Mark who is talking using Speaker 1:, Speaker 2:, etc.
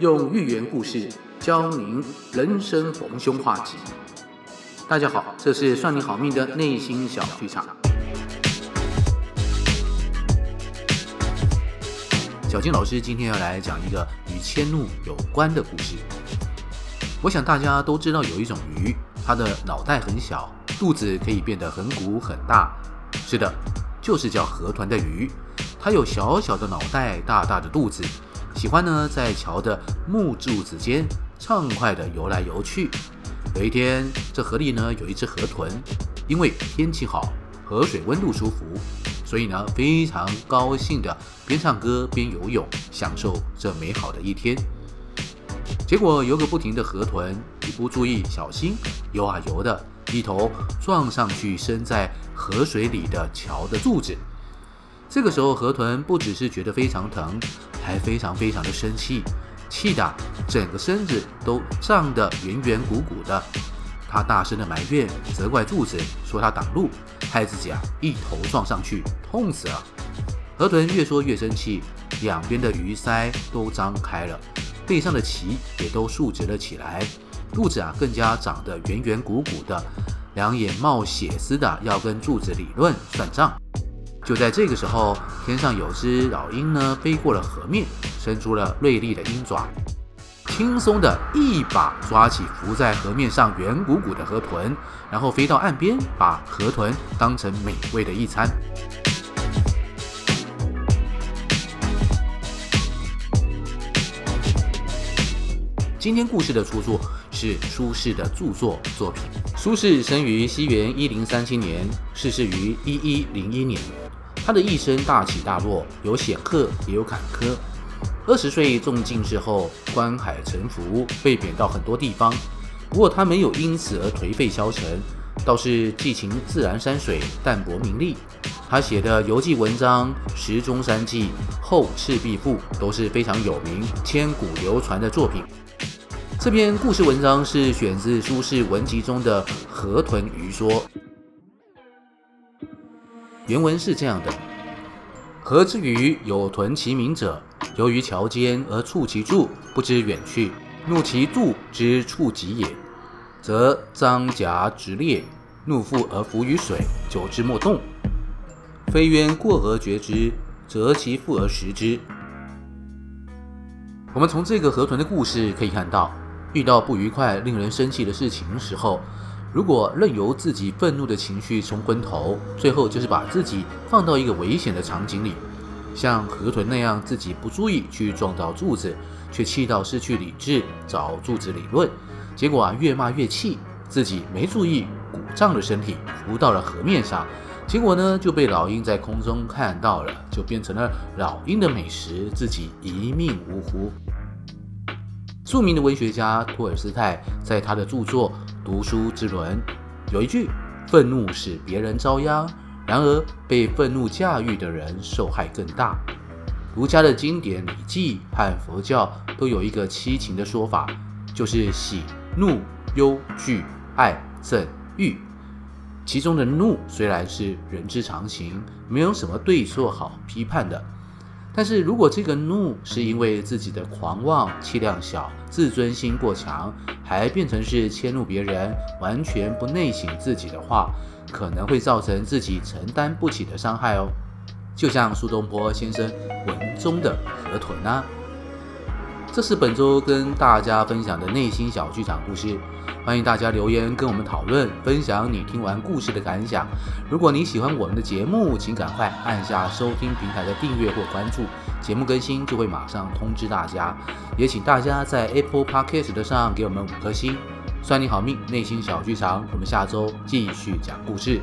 Speaker 1: 用寓言故事教您人生逢凶化吉。大家好，这是算你好命的内心小剧场。小金老师今天要来讲一个与迁怒有关的故事。我想大家都知道有一种鱼，它的脑袋很小，肚子可以变得很鼓很大。是的，就是叫河豚的鱼。它有小小的脑袋，大大的肚子，喜欢呢在桥的木柱子间畅快地游来游去。有一天，这河里呢有一只河豚，因为天气好，河水温度舒服，所以呢非常高兴地边唱歌边游泳，享受这美好的一天。结果游个不停的河豚一不注意，小心游啊游的，一头撞上去，身在河水里的桥的柱子。这个时候，河豚不只是觉得非常疼，还非常非常的生气，气得整个身子都胀得圆圆鼓鼓的。他大声的埋怨、责怪柱子，说他挡路，害自己啊一头撞上去，痛死了。河豚越说越生气，两边的鱼鳃都张开了，背上的鳍也都竖直了起来，肚子啊更加长得圆圆鼓鼓的，两眼冒血丝的要跟柱子理论算账。就在这个时候，天上有只老鹰呢，飞过了河面，伸出了锐利的鹰爪，轻松的一把抓起浮在河面上圆鼓鼓的河豚，然后飞到岸边，把河豚当成美味的一餐。今天故事的出处是苏轼的著作作品。苏轼生于西元一零三七年，逝世于一一零一年。他的一生大起大落，有显赫也有坎坷。二十岁中进士后，观海沉浮，被贬到很多地方。不过他没有因此而颓废消沉，倒是寄情自然山水，淡泊名利。他写的游记文章《石钟山记》《后赤壁赋》都是非常有名、千古流传的作品。这篇故事文章是选自苏轼文集中的《河豚鱼说》。原文是这样的：河之鱼有豚其名者，游于桥间而触其柱，不知远去，怒其柱之触己也，则张颊直裂，怒腹而浮于水，久之莫动。非渊过而绝之，则其腹而食之。我们从这个河豚的故事可以看到，遇到不愉快、令人生气的事情时候，如果任由自己愤怒的情绪冲昏头，最后就是把自己放到一个危险的场景里，像河豚那样自己不注意去撞到柱子，却气到失去理智，找柱子理论，结果啊越骂越气，自己没注意鼓胀的身体浮到了河面上，结果呢就被老鹰在空中看到了，就变成了老鹰的美食，自己一命呜呼。著名的文学家托尔斯泰在他的著作《读书之伦》有一句：“愤怒使别人遭殃，然而被愤怒驾驭的人受害更大。”儒家的经典《礼记》和佛教都有一个七情的说法，就是喜、怒、忧、惧、爱、憎、欲。其中的怒虽然是人之常情，没有什么对错好批判的。但是如果这个怒是因为自己的狂妄、气量小、自尊心过强，还变成是迁怒别人，完全不内省自己的话，可能会造成自己承担不起的伤害哦。就像苏东坡先生文中的河豚啊。这是本周跟大家分享的内心小剧场故事，欢迎大家留言跟我们讨论，分享你听完故事的感想。如果你喜欢我们的节目，请赶快按下收听平台的订阅或关注，节目更新就会马上通知大家。也请大家在 Apple Podcast 上给我们五颗星。算你好命，内心小剧场，我们下周继续讲故事。